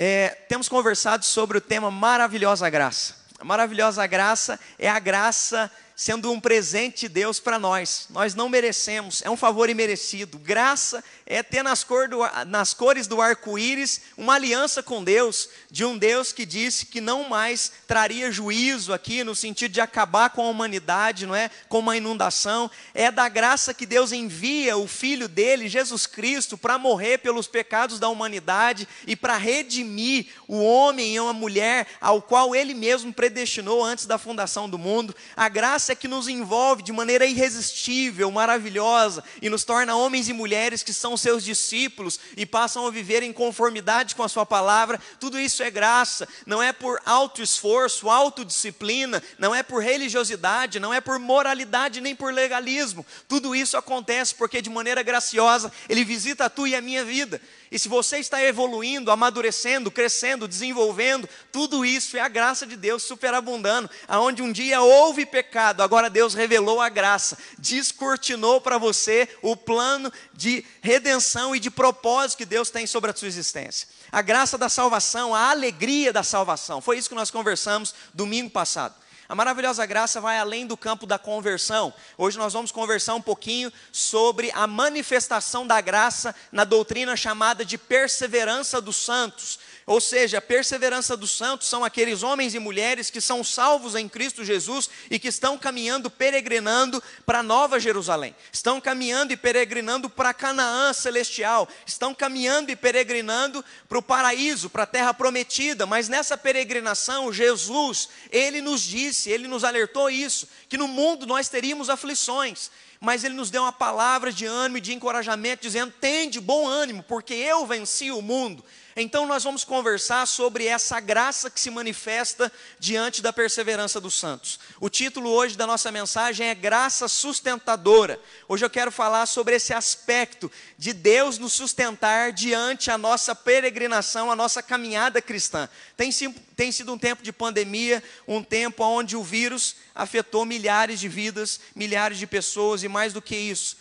É, temos conversado sobre o tema maravilhosa graça. A maravilhosa graça é a graça sendo um presente de Deus para nós. Nós não merecemos, é um favor imerecido. Graça é ter nas, cor do, nas cores do arco-íris uma aliança com Deus, de um Deus que disse que não mais traria juízo aqui, no sentido de acabar com a humanidade, não é? Com uma inundação. É da graça que Deus envia o Filho dele, Jesus Cristo, para morrer pelos pecados da humanidade e para redimir o homem e uma mulher ao qual ele mesmo predestinou antes da fundação do mundo. A graça é que nos envolve de maneira irresistível, maravilhosa e nos torna homens e mulheres que são seus discípulos e passam a viver em conformidade com a sua palavra, tudo isso é graça, não é por alto esforço, autodisciplina, não é por religiosidade, não é por moralidade nem por legalismo. Tudo isso acontece porque de maneira graciosa ele visita a tua e a minha vida. E se você está evoluindo, amadurecendo, crescendo, desenvolvendo, tudo isso é a graça de Deus superabundando. Aonde um dia houve pecado, agora Deus revelou a graça, descortinou para você o plano de redenção e de propósito que Deus tem sobre a sua existência. A graça da salvação, a alegria da salvação. Foi isso que nós conversamos domingo passado. A maravilhosa graça vai além do campo da conversão. Hoje nós vamos conversar um pouquinho sobre a manifestação da graça na doutrina chamada de perseverança dos santos. Ou seja, a perseverança dos santos são aqueles homens e mulheres que são salvos em Cristo Jesus e que estão caminhando, peregrinando para Nova Jerusalém, estão caminhando e peregrinando para Canaã celestial, estão caminhando e peregrinando para o paraíso, para a terra prometida, mas nessa peregrinação, Jesus, ele nos disse, ele nos alertou isso, que no mundo nós teríamos aflições. Mas ele nos deu uma palavra de ânimo e de encorajamento, dizendo: Tende bom ânimo, porque eu venci o mundo. Então nós vamos conversar sobre essa graça que se manifesta diante da perseverança dos santos. O título hoje da nossa mensagem é Graça Sustentadora. Hoje eu quero falar sobre esse aspecto de Deus nos sustentar diante a nossa peregrinação, a nossa caminhada cristã. Tem, tem sido um tempo de pandemia, um tempo onde o vírus afetou milhares de vidas, milhares de pessoas e mais do que isso.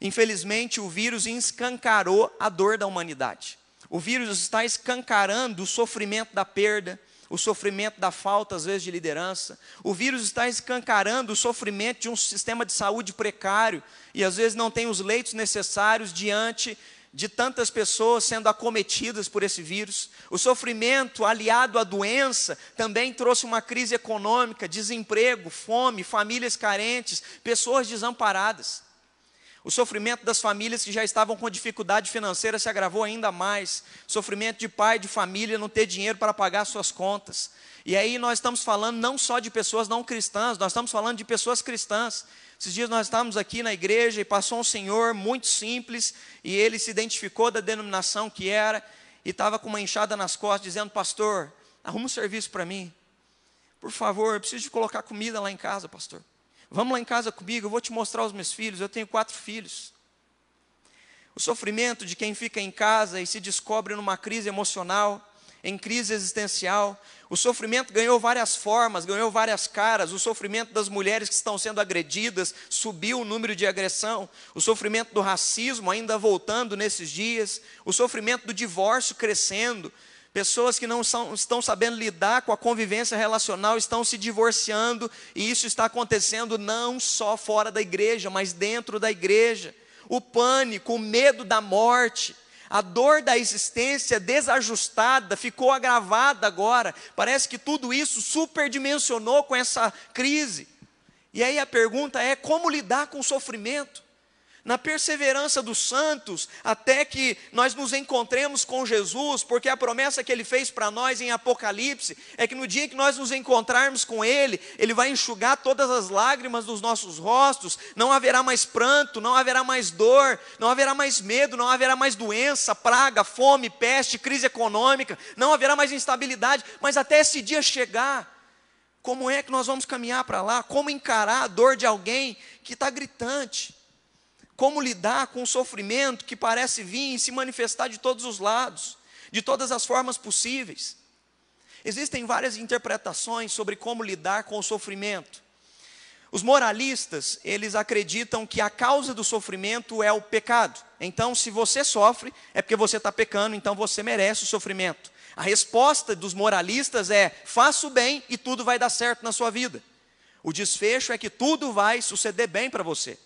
Infelizmente, o vírus escancarou a dor da humanidade. O vírus está escancarando o sofrimento da perda, o sofrimento da falta, às vezes, de liderança. O vírus está escancarando o sofrimento de um sistema de saúde precário e, às vezes, não tem os leitos necessários diante de tantas pessoas sendo acometidas por esse vírus. O sofrimento aliado à doença também trouxe uma crise econômica, desemprego, fome, famílias carentes, pessoas desamparadas. O sofrimento das famílias que já estavam com dificuldade financeira se agravou ainda mais. Sofrimento de pai, de família, não ter dinheiro para pagar suas contas. E aí nós estamos falando não só de pessoas não cristãs, nós estamos falando de pessoas cristãs. Esses dias nós estávamos aqui na igreja e passou um senhor muito simples e ele se identificou da denominação que era e estava com uma enxada nas costas dizendo: Pastor, arruma um serviço para mim. Por favor, eu preciso de colocar comida lá em casa, pastor. Vamos lá em casa comigo, eu vou te mostrar os meus filhos. Eu tenho quatro filhos. O sofrimento de quem fica em casa e se descobre numa crise emocional, em crise existencial. O sofrimento ganhou várias formas, ganhou várias caras. O sofrimento das mulheres que estão sendo agredidas subiu o número de agressão. O sofrimento do racismo ainda voltando nesses dias. O sofrimento do divórcio crescendo. Pessoas que não são, estão sabendo lidar com a convivência relacional estão se divorciando, e isso está acontecendo não só fora da igreja, mas dentro da igreja. O pânico, o medo da morte, a dor da existência desajustada ficou agravada agora. Parece que tudo isso superdimensionou com essa crise. E aí a pergunta é: como lidar com o sofrimento? Na perseverança dos santos, até que nós nos encontremos com Jesus, porque a promessa que ele fez para nós em Apocalipse é que no dia que nós nos encontrarmos com ele, ele vai enxugar todas as lágrimas dos nossos rostos, não haverá mais pranto, não haverá mais dor, não haverá mais medo, não haverá mais doença, praga, fome, peste, crise econômica, não haverá mais instabilidade, mas até esse dia chegar, como é que nós vamos caminhar para lá? Como encarar a dor de alguém que está gritante? Como lidar com o sofrimento que parece vir e se manifestar de todos os lados, de todas as formas possíveis. Existem várias interpretações sobre como lidar com o sofrimento. Os moralistas, eles acreditam que a causa do sofrimento é o pecado. Então, se você sofre, é porque você está pecando, então você merece o sofrimento. A resposta dos moralistas é: faça o bem e tudo vai dar certo na sua vida. O desfecho é que tudo vai suceder bem para você.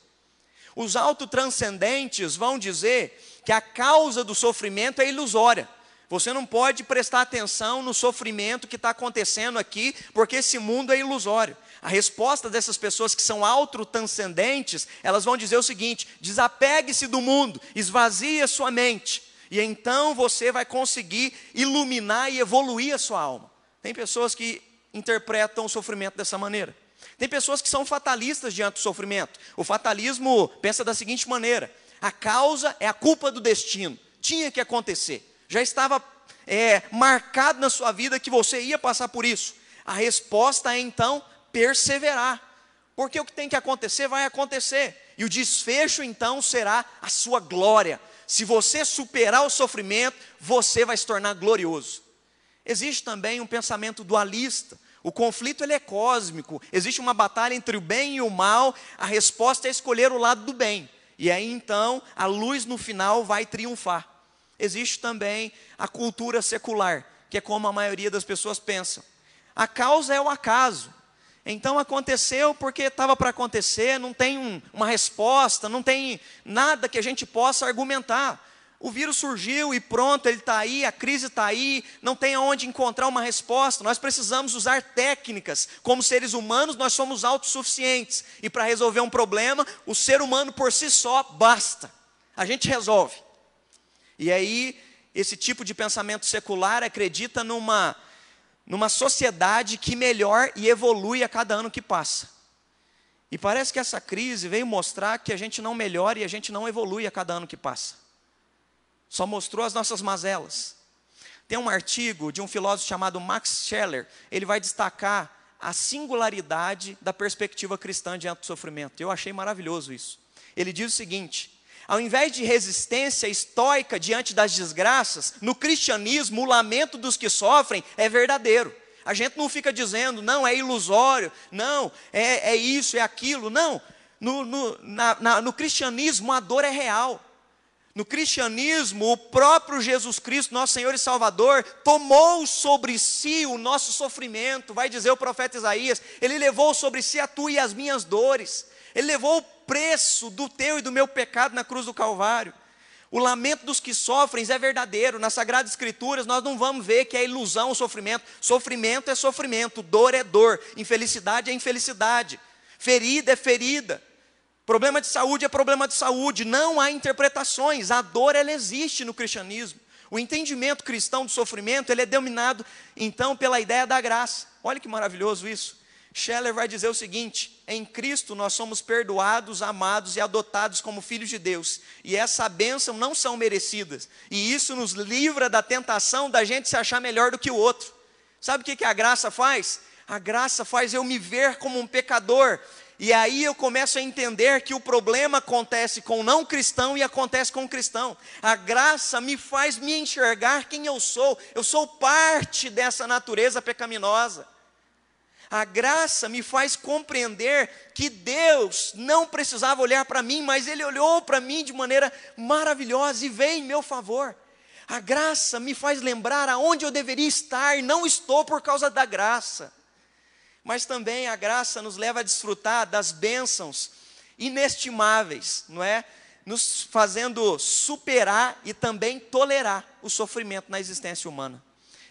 Os autotranscendentes vão dizer que a causa do sofrimento é ilusória. Você não pode prestar atenção no sofrimento que está acontecendo aqui, porque esse mundo é ilusório. A resposta dessas pessoas que são autotranscendentes, elas vão dizer o seguinte: desapegue-se do mundo, esvazie a sua mente, e então você vai conseguir iluminar e evoluir a sua alma. Tem pessoas que interpretam o sofrimento dessa maneira. Tem pessoas que são fatalistas diante do sofrimento. O fatalismo pensa da seguinte maneira: a causa é a culpa do destino, tinha que acontecer já estava é, marcado na sua vida que você ia passar por isso. A resposta é então perseverar, porque o que tem que acontecer vai acontecer, e o desfecho então será a sua glória. Se você superar o sofrimento, você vai se tornar glorioso. Existe também um pensamento dualista. O conflito ele é cósmico. Existe uma batalha entre o bem e o mal. A resposta é escolher o lado do bem. E aí então a luz no final vai triunfar. Existe também a cultura secular, que é como a maioria das pessoas pensam. A causa é o acaso. Então aconteceu porque estava para acontecer, não tem um, uma resposta, não tem nada que a gente possa argumentar. O vírus surgiu e pronto, ele está aí, a crise está aí, não tem aonde encontrar uma resposta. Nós precisamos usar técnicas. Como seres humanos, nós somos autossuficientes. E para resolver um problema, o ser humano por si só basta. A gente resolve. E aí, esse tipo de pensamento secular acredita numa, numa sociedade que melhor e evolui a cada ano que passa. E parece que essa crise veio mostrar que a gente não melhora e a gente não evolui a cada ano que passa. Só mostrou as nossas mazelas. Tem um artigo de um filósofo chamado Max Scheller, ele vai destacar a singularidade da perspectiva cristã diante do sofrimento. Eu achei maravilhoso isso. Ele diz o seguinte: ao invés de resistência estoica diante das desgraças, no cristianismo o lamento dos que sofrem é verdadeiro. A gente não fica dizendo, não, é ilusório, não, é, é isso, é aquilo. Não, no, no, na, na, no cristianismo a dor é real. No cristianismo, o próprio Jesus Cristo, nosso Senhor e Salvador, tomou sobre si o nosso sofrimento, vai dizer o profeta Isaías, ele levou sobre si a tua e as minhas dores. Ele levou o preço do teu e do meu pecado na cruz do Calvário. O lamento dos que sofrem é verdadeiro. Nas Sagradas Escrituras, nós não vamos ver que é ilusão o sofrimento. Sofrimento é sofrimento, dor é dor, infelicidade é infelicidade, ferida é ferida. Problema de saúde é problema de saúde. Não há interpretações. A dor ela existe no cristianismo. O entendimento cristão do sofrimento ele é dominado então pela ideia da graça. Olha que maravilhoso isso. Scheller vai dizer o seguinte: em Cristo nós somos perdoados, amados e adotados como filhos de Deus, e essa bênção não são merecidas, e isso nos livra da tentação da gente se achar melhor do que o outro. Sabe o que, que a graça faz? A graça faz eu me ver como um pecador, e aí eu começo a entender que o problema acontece com o não cristão e acontece com o cristão. A graça me faz me enxergar quem eu sou, eu sou parte dessa natureza pecaminosa. A graça me faz compreender que Deus não precisava olhar para mim, mas Ele olhou para mim de maneira maravilhosa e veio em meu favor. A graça me faz lembrar aonde eu deveria estar e não estou por causa da graça. Mas também a graça nos leva a desfrutar das bênçãos inestimáveis, não é? Nos fazendo superar e também tolerar o sofrimento na existência humana.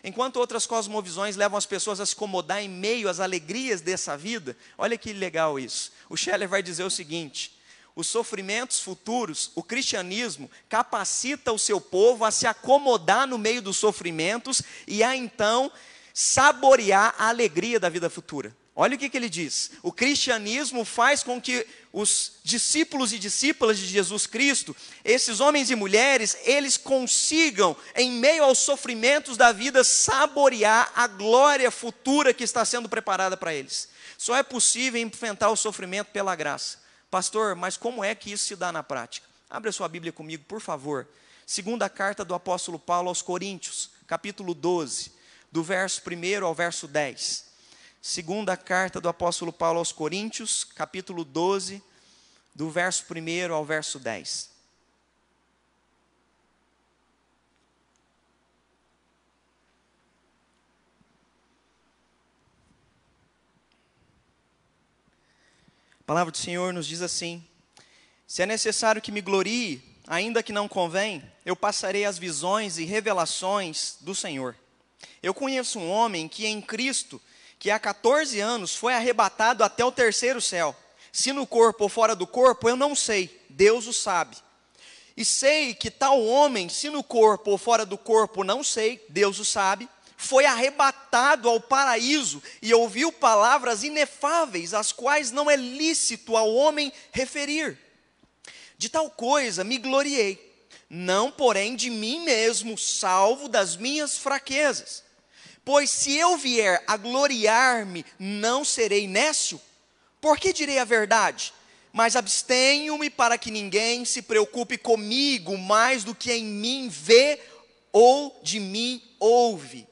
Enquanto outras cosmovisões levam as pessoas a se acomodar em meio às alegrias dessa vida, olha que legal isso. O Scheller vai dizer o seguinte: os sofrimentos futuros, o cristianismo capacita o seu povo a se acomodar no meio dos sofrimentos e a então saborear a alegria da vida futura. Olha o que, que ele diz: o cristianismo faz com que os discípulos e discípulas de Jesus Cristo, esses homens e mulheres, eles consigam, em meio aos sofrimentos da vida, saborear a glória futura que está sendo preparada para eles. Só é possível enfrentar o sofrimento pela graça. Pastor, mas como é que isso se dá na prática? Abra sua Bíblia comigo, por favor. Segunda carta do apóstolo Paulo aos Coríntios, capítulo 12, do verso 1 ao verso 10. Segunda carta do apóstolo Paulo aos Coríntios, capítulo 12, do verso 1 ao verso 10. A palavra do Senhor nos diz assim: Se é necessário que me glorie, ainda que não convém, eu passarei as visões e revelações do Senhor. Eu conheço um homem que em Cristo que há 14 anos foi arrebatado até o terceiro céu. Se no corpo ou fora do corpo, eu não sei, Deus o sabe. E sei que tal homem, se no corpo ou fora do corpo, não sei, Deus o sabe, foi arrebatado ao paraíso e ouviu palavras inefáveis, as quais não é lícito ao homem referir. De tal coisa me gloriei, não porém de mim mesmo, salvo das minhas fraquezas. Pois se eu vier a gloriar-me, não serei nécio? Por que direi a verdade? Mas abstenho-me para que ninguém se preocupe comigo mais do que em mim vê ou de mim ouve.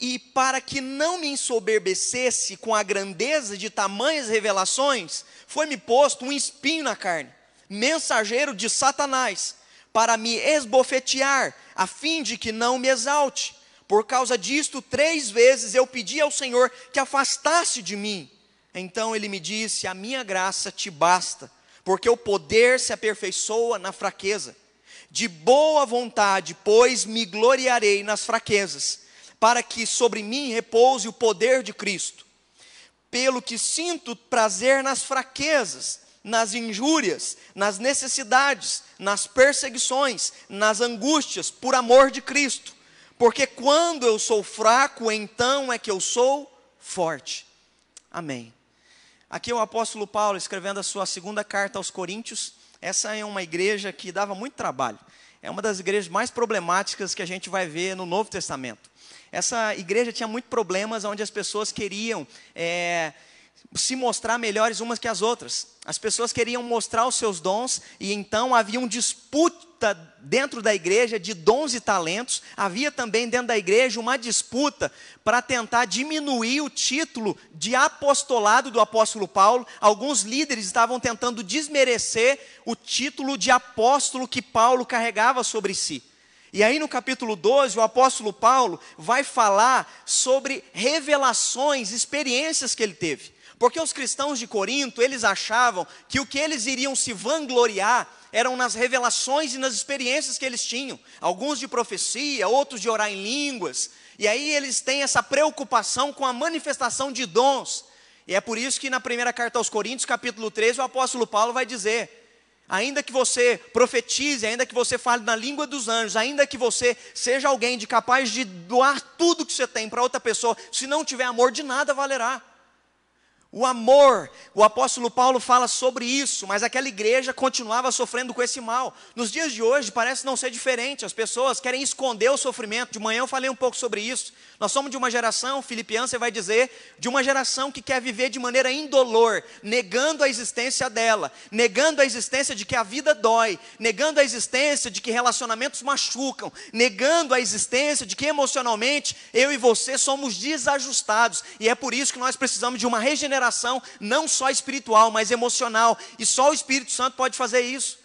E para que não me ensoberbecesse com a grandeza de tamanhas revelações, foi-me posto um espinho na carne, mensageiro de Satanás, para me esbofetear, a fim de que não me exalte. Por causa disto, três vezes eu pedi ao Senhor que afastasse de mim. Então ele me disse: A minha graça te basta, porque o poder se aperfeiçoa na fraqueza. De boa vontade, pois, me gloriarei nas fraquezas, para que sobre mim repouse o poder de Cristo. Pelo que sinto prazer nas fraquezas, nas injúrias, nas necessidades, nas perseguições, nas angústias, por amor de Cristo porque quando eu sou fraco, então é que eu sou forte. Amém. Aqui é o apóstolo Paulo escrevendo a sua segunda carta aos Coríntios. Essa é uma igreja que dava muito trabalho. É uma das igrejas mais problemáticas que a gente vai ver no Novo Testamento. Essa igreja tinha muitos problemas onde as pessoas queriam é, se mostrar melhores umas que as outras. As pessoas queriam mostrar os seus dons e então havia uma disputa dentro da igreja de dons e talentos. Havia também dentro da igreja uma disputa para tentar diminuir o título de apostolado do apóstolo Paulo. Alguns líderes estavam tentando desmerecer o título de apóstolo que Paulo carregava sobre si. E aí no capítulo 12, o apóstolo Paulo vai falar sobre revelações, experiências que ele teve. Porque os cristãos de Corinto, eles achavam que o que eles iriam se vangloriar eram nas revelações e nas experiências que eles tinham. Alguns de profecia, outros de orar em línguas. E aí eles têm essa preocupação com a manifestação de dons. E é por isso que na primeira carta aos Coríntios, capítulo 13, o apóstolo Paulo vai dizer: Ainda que você profetize, ainda que você fale na língua dos anjos, ainda que você seja alguém de capaz de doar tudo que você tem para outra pessoa, se não tiver amor, de nada valerá. O amor, o apóstolo Paulo fala sobre isso, mas aquela igreja continuava sofrendo com esse mal. Nos dias de hoje parece não ser diferente, as pessoas querem esconder o sofrimento. De manhã eu falei um pouco sobre isso. Nós somos de uma geração, Filipiano vai dizer, de uma geração que quer viver de maneira indolor, negando a existência dela, negando a existência de que a vida dói, negando a existência de que relacionamentos machucam, negando a existência de que emocionalmente eu e você somos desajustados. E é por isso que nós precisamos de uma regeneração regeneração, não só espiritual, mas emocional. E só o Espírito Santo pode fazer isso.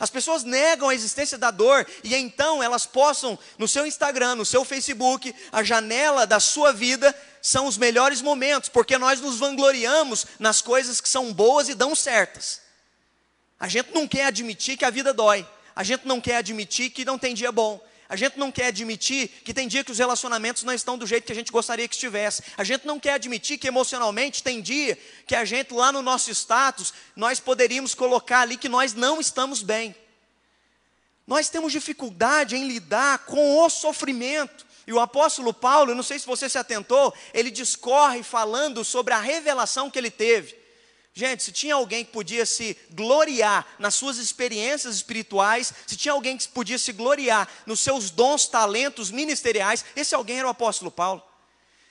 As pessoas negam a existência da dor e então elas possam no seu Instagram, no seu Facebook, a janela da sua vida são os melhores momentos, porque nós nos vangloriamos nas coisas que são boas e dão certas. A gente não quer admitir que a vida dói. A gente não quer admitir que não tem dia bom. A gente não quer admitir que tem dia que os relacionamentos não estão do jeito que a gente gostaria que estivesse. A gente não quer admitir que emocionalmente tem dia que a gente lá no nosso status, nós poderíamos colocar ali que nós não estamos bem. Nós temos dificuldade em lidar com o sofrimento. E o apóstolo Paulo, não sei se você se atentou, ele discorre falando sobre a revelação que ele teve. Gente, se tinha alguém que podia se gloriar nas suas experiências espirituais, se tinha alguém que podia se gloriar nos seus dons, talentos ministeriais, esse alguém era o apóstolo Paulo.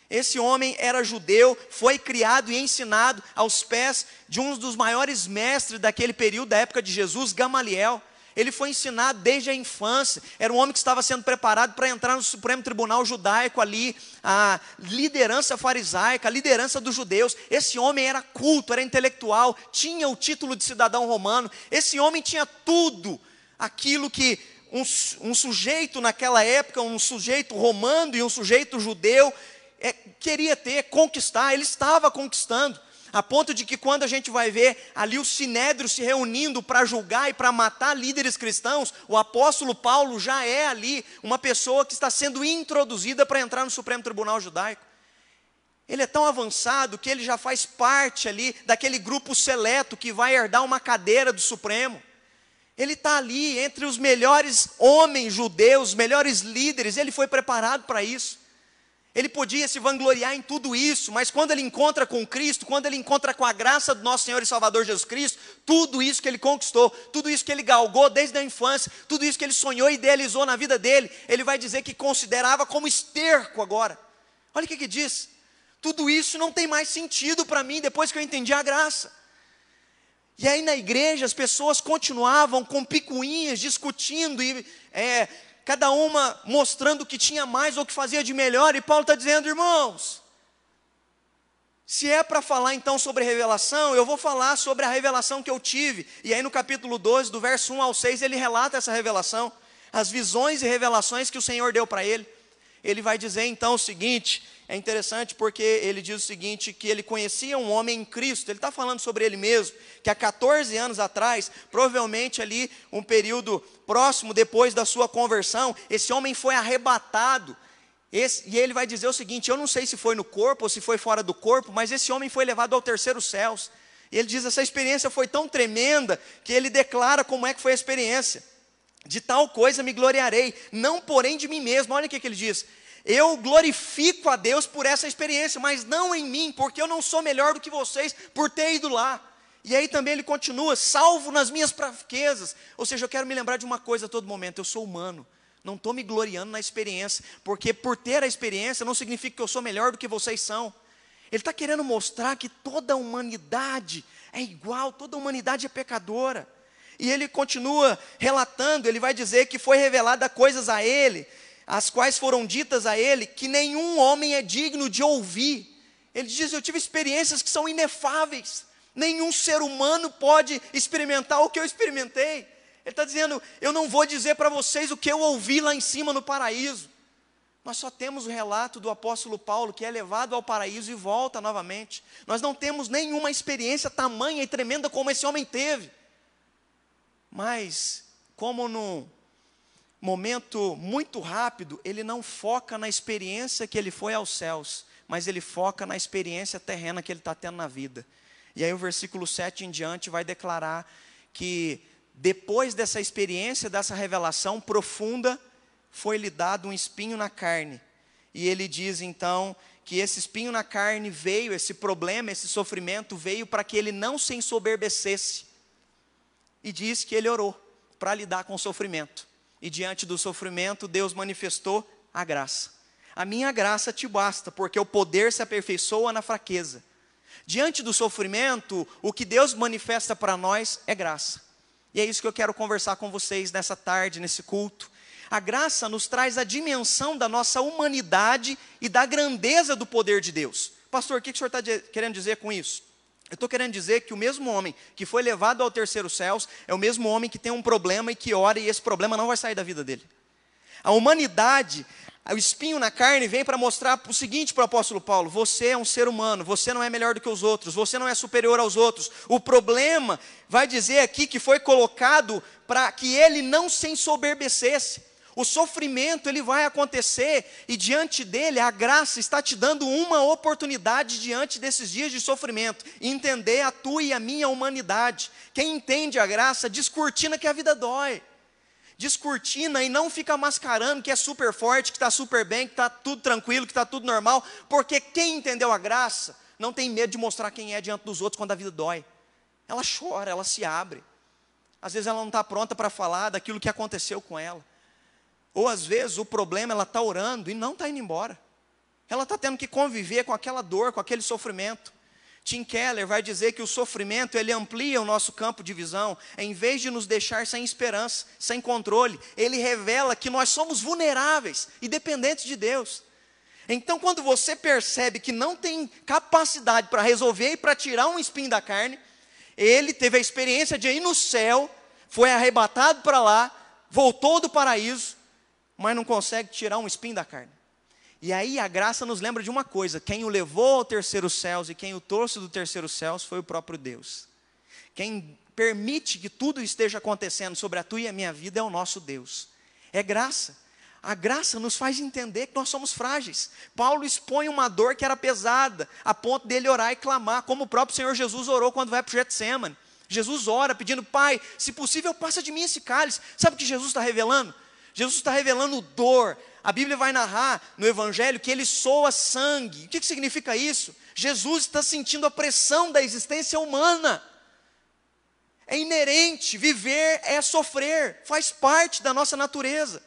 Esse homem era judeu, foi criado e ensinado aos pés de um dos maiores mestres daquele período, da época de Jesus, Gamaliel. Ele foi ensinado desde a infância. Era um homem que estava sendo preparado para entrar no Supremo Tribunal Judaico ali, a liderança farisaica, a liderança dos judeus. Esse homem era culto, era intelectual, tinha o título de cidadão romano. Esse homem tinha tudo aquilo que um, um sujeito naquela época, um sujeito romano e um sujeito judeu, é, queria ter, conquistar. Ele estava conquistando. A ponto de que quando a gente vai ver ali o sinédrio se reunindo para julgar e para matar líderes cristãos, o apóstolo Paulo já é ali uma pessoa que está sendo introduzida para entrar no Supremo Tribunal Judaico. Ele é tão avançado que ele já faz parte ali daquele grupo seleto que vai herdar uma cadeira do Supremo. Ele está ali entre os melhores homens judeus, melhores líderes, ele foi preparado para isso. Ele podia se vangloriar em tudo isso, mas quando ele encontra com Cristo, quando ele encontra com a graça do nosso Senhor e Salvador Jesus Cristo, tudo isso que ele conquistou, tudo isso que ele galgou desde a infância, tudo isso que ele sonhou e idealizou na vida dele, ele vai dizer que considerava como esterco agora. Olha o que, que diz. Tudo isso não tem mais sentido para mim depois que eu entendi a graça. E aí na igreja as pessoas continuavam com picuinhas, discutindo e é, cada uma mostrando o que tinha mais ou o que fazia de melhor, e Paulo está dizendo, irmãos, se é para falar então sobre revelação, eu vou falar sobre a revelação que eu tive. E aí no capítulo 12, do verso 1 ao 6, ele relata essa revelação, as visões e revelações que o Senhor deu para ele. Ele vai dizer então o seguinte: é interessante porque ele diz o seguinte: que ele conhecia um homem em Cristo, ele está falando sobre ele mesmo, que há 14 anos atrás, provavelmente ali, um período próximo depois da sua conversão, esse homem foi arrebatado. Esse, e ele vai dizer o seguinte: eu não sei se foi no corpo ou se foi fora do corpo, mas esse homem foi levado ao terceiro céus. E ele diz: essa experiência foi tão tremenda que ele declara como é que foi a experiência. De tal coisa me gloriarei, não porém de mim mesmo. Olha o que, que ele diz: eu glorifico a Deus por essa experiência, mas não em mim, porque eu não sou melhor do que vocês por ter ido lá. E aí também ele continua, salvo nas minhas fraquezas. Ou seja, eu quero me lembrar de uma coisa a todo momento: eu sou humano. Não estou me gloriando na experiência, porque por ter a experiência não significa que eu sou melhor do que vocês são. Ele está querendo mostrar que toda a humanidade é igual, toda a humanidade é pecadora. E ele continua relatando, ele vai dizer que foi revelada coisas a ele as quais foram ditas a ele, que nenhum homem é digno de ouvir. Ele diz: Eu tive experiências que são inefáveis, nenhum ser humano pode experimentar o que eu experimentei. Ele está dizendo: Eu não vou dizer para vocês o que eu ouvi lá em cima no paraíso. Nós só temos o relato do apóstolo Paulo, que é levado ao paraíso e volta novamente. Nós não temos nenhuma experiência tamanha e tremenda como esse homem teve. Mas, como no momento muito rápido, ele não foca na experiência que ele foi aos céus, mas ele foca na experiência terrena que ele está tendo na vida. E aí o versículo 7 em diante vai declarar que depois dessa experiência, dessa revelação profunda, foi-lhe dado um espinho na carne. E ele diz então que esse espinho na carne veio, esse problema, esse sofrimento veio para que ele não se ensoberbecesse. E diz que ele orou para lidar com o sofrimento. E diante do sofrimento, Deus manifestou a graça. A minha graça te basta, porque o poder se aperfeiçoa na fraqueza. Diante do sofrimento, o que Deus manifesta para nós é graça. E é isso que eu quero conversar com vocês nessa tarde, nesse culto. A graça nos traz a dimensão da nossa humanidade e da grandeza do poder de Deus. Pastor, o que o senhor está querendo dizer com isso? Eu estou querendo dizer que o mesmo homem que foi levado ao terceiro céus é o mesmo homem que tem um problema e que ora e esse problema não vai sair da vida dele. A humanidade, o espinho na carne vem para mostrar o seguinte para o apóstolo Paulo: você é um ser humano, você não é melhor do que os outros, você não é superior aos outros. O problema vai dizer aqui que foi colocado para que ele não se ensoberbecesse. O sofrimento ele vai acontecer e diante dele a graça está te dando uma oportunidade diante desses dias de sofrimento, entender a tua e a minha humanidade. Quem entende a graça descortina que a vida dói. Descortina e não fica mascarando que é super forte, que está super bem, que está tudo tranquilo, que está tudo normal, porque quem entendeu a graça não tem medo de mostrar quem é diante dos outros quando a vida dói. Ela chora, ela se abre. Às vezes ela não está pronta para falar daquilo que aconteceu com ela. Ou às vezes o problema ela está orando e não está indo embora. Ela está tendo que conviver com aquela dor, com aquele sofrimento. Tim Keller vai dizer que o sofrimento ele amplia o nosso campo de visão, em vez de nos deixar sem esperança, sem controle, ele revela que nós somos vulneráveis e dependentes de Deus. Então, quando você percebe que não tem capacidade para resolver e para tirar um espinho da carne, ele teve a experiência de ir no céu, foi arrebatado para lá, voltou do paraíso, mas não consegue tirar um espinho da carne. E aí a graça nos lembra de uma coisa: quem o levou ao terceiro céus e quem o trouxe do terceiro céus foi o próprio Deus. Quem permite que tudo esteja acontecendo sobre a tua e a minha vida é o nosso Deus. É graça. A graça nos faz entender que nós somos frágeis. Paulo expõe uma dor que era pesada, a ponto dele orar e clamar, como o próprio Senhor Jesus orou quando vai para o Getsemane. Jesus ora pedindo, Pai, se possível, passa de mim esse cálice. Sabe o que Jesus está revelando? Jesus está revelando dor. A Bíblia vai narrar no Evangelho que ele soa sangue. O que, que significa isso? Jesus está sentindo a pressão da existência humana. É inerente, viver é sofrer, faz parte da nossa natureza.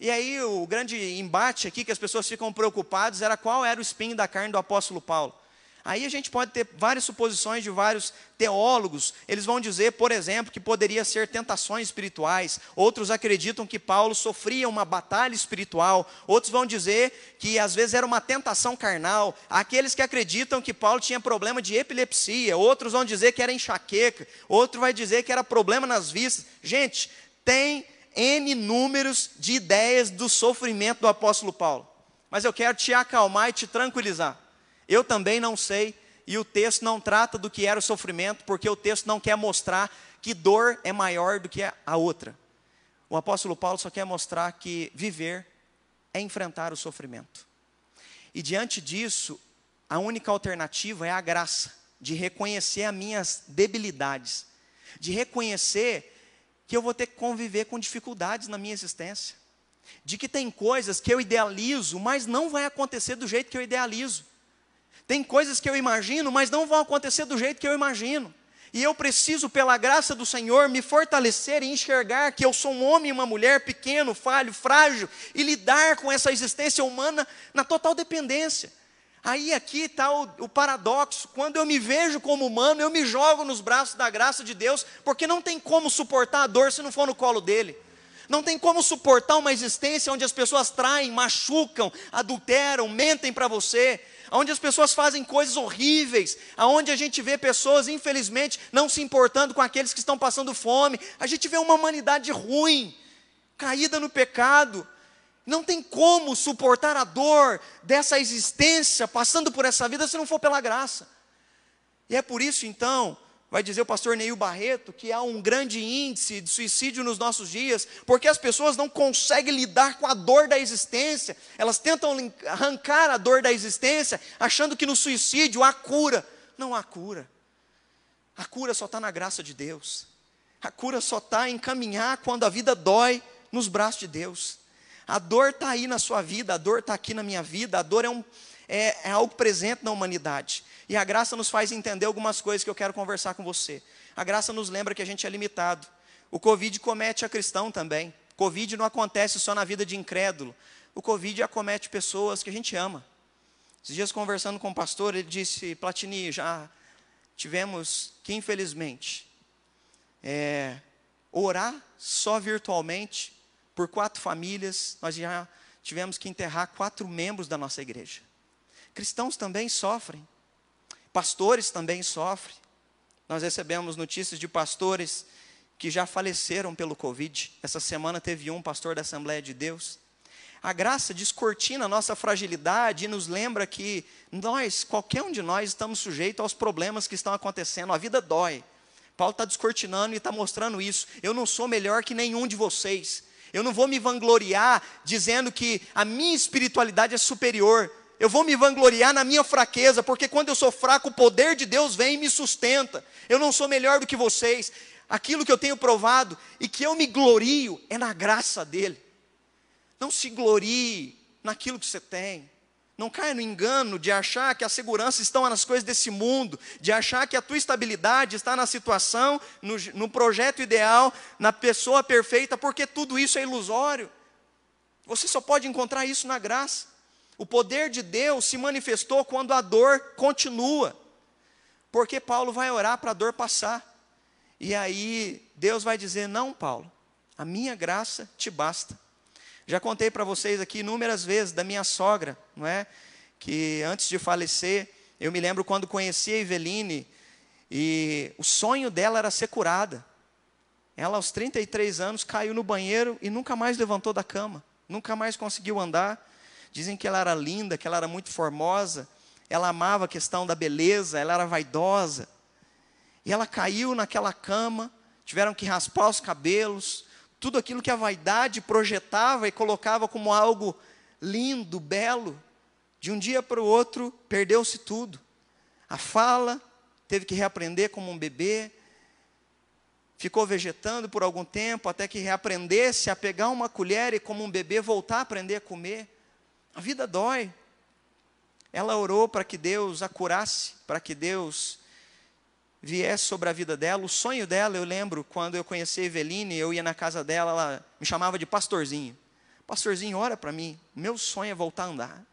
E aí o grande embate aqui que as pessoas ficam preocupadas era qual era o espinho da carne do apóstolo Paulo. Aí a gente pode ter várias suposições de vários teólogos. Eles vão dizer, por exemplo, que poderia ser tentações espirituais. Outros acreditam que Paulo sofria uma batalha espiritual. Outros vão dizer que às vezes era uma tentação carnal. Aqueles que acreditam que Paulo tinha problema de epilepsia. Outros vão dizer que era enxaqueca. Outro vai dizer que era problema nas vistas. Gente, tem N números de ideias do sofrimento do apóstolo Paulo. Mas eu quero te acalmar e te tranquilizar. Eu também não sei, e o texto não trata do que era o sofrimento, porque o texto não quer mostrar que dor é maior do que a outra. O apóstolo Paulo só quer mostrar que viver é enfrentar o sofrimento. E diante disso, a única alternativa é a graça de reconhecer as minhas debilidades, de reconhecer que eu vou ter que conviver com dificuldades na minha existência, de que tem coisas que eu idealizo, mas não vai acontecer do jeito que eu idealizo. Tem coisas que eu imagino, mas não vão acontecer do jeito que eu imagino. E eu preciso, pela graça do Senhor, me fortalecer e enxergar que eu sou um homem e uma mulher pequeno, falho, frágil, e lidar com essa existência humana na total dependência. Aí aqui está o, o, paradoxo: quando eu me vejo como humano, eu me jogo nos braços da graça de Deus, porque não tem como suportar a dor se não for no colo dele. Não tem como suportar uma existência onde as pessoas traem, machucam, adulteram, mentem para você, onde as pessoas fazem coisas horríveis, aonde a gente vê pessoas, infelizmente, não se importando com aqueles que estão passando fome. A gente vê uma humanidade ruim, caída no pecado. Não tem como suportar a dor dessa existência, passando por essa vida, se não for pela graça. E é por isso, então, vai dizer o pastor Neil Barreto, que há um grande índice de suicídio nos nossos dias, porque as pessoas não conseguem lidar com a dor da existência, elas tentam arrancar a dor da existência, achando que no suicídio há cura. Não há cura. A cura só está na graça de Deus. A cura só está em caminhar quando a vida dói nos braços de Deus. A dor está aí na sua vida, a dor está aqui na minha vida, a dor é, um, é, é algo presente na humanidade. E a graça nos faz entender algumas coisas que eu quero conversar com você. A graça nos lembra que a gente é limitado. O Covid comete a cristão também. Covid não acontece só na vida de incrédulo. O Covid acomete pessoas que a gente ama. Esses dias conversando com o pastor, ele disse, Platini, já tivemos que infelizmente é, orar só virtualmente por quatro famílias, nós já tivemos que enterrar quatro membros da nossa igreja. Cristãos também sofrem. Pastores também sofrem. Nós recebemos notícias de pastores que já faleceram pelo Covid. Essa semana teve um pastor da Assembleia de Deus. A graça descortina a nossa fragilidade e nos lembra que nós, qualquer um de nós, estamos sujeitos aos problemas que estão acontecendo. A vida dói. Paulo está descortinando e está mostrando isso. Eu não sou melhor que nenhum de vocês. Eu não vou me vangloriar dizendo que a minha espiritualidade é superior eu vou me vangloriar na minha fraqueza, porque quando eu sou fraco, o poder de Deus vem e me sustenta. Eu não sou melhor do que vocês. Aquilo que eu tenho provado e que eu me glorio é na graça dele. Não se glorie naquilo que você tem. Não caia no engano de achar que a segurança está nas coisas desse mundo, de achar que a tua estabilidade está na situação, no, no projeto ideal, na pessoa perfeita, porque tudo isso é ilusório. Você só pode encontrar isso na graça. O poder de Deus se manifestou quando a dor continua. Porque Paulo vai orar para a dor passar. E aí Deus vai dizer: Não, Paulo, a minha graça te basta. Já contei para vocês aqui inúmeras vezes da minha sogra, não é? Que antes de falecer, eu me lembro quando conheci a Eveline e o sonho dela era ser curada. Ela, aos 33 anos, caiu no banheiro e nunca mais levantou da cama, nunca mais conseguiu andar. Dizem que ela era linda, que ela era muito formosa, ela amava a questão da beleza, ela era vaidosa. E ela caiu naquela cama, tiveram que raspar os cabelos, tudo aquilo que a vaidade projetava e colocava como algo lindo, belo, de um dia para o outro perdeu-se tudo. A fala teve que reaprender como um bebê, ficou vegetando por algum tempo até que reaprendesse a pegar uma colher e, como um bebê, voltar a aprender a comer. A vida dói. Ela orou para que Deus a curasse, para que Deus viesse sobre a vida dela. O sonho dela, eu lembro, quando eu conheci a Eveline, eu ia na casa dela, ela me chamava de pastorzinho. Pastorzinho, ora para mim. Meu sonho é voltar a andar.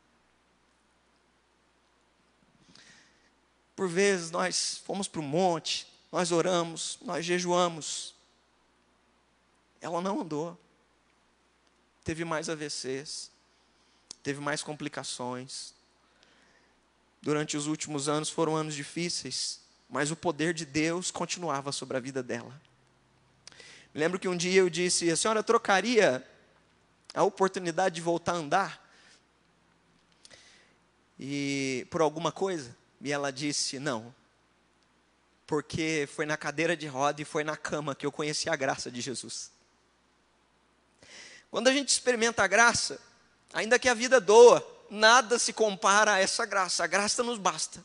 Por vezes nós fomos para o monte, nós oramos, nós jejuamos. Ela não andou. Teve mais AVCs, teve mais complicações. Durante os últimos anos foram anos difíceis, mas o poder de Deus continuava sobre a vida dela. Me lembro que um dia eu disse: a senhora trocaria a oportunidade de voltar a andar? E por alguma coisa? E ela disse: não, porque foi na cadeira de roda e foi na cama que eu conheci a graça de Jesus. Quando a gente experimenta a graça, ainda que a vida doa, nada se compara a essa graça, a graça nos basta.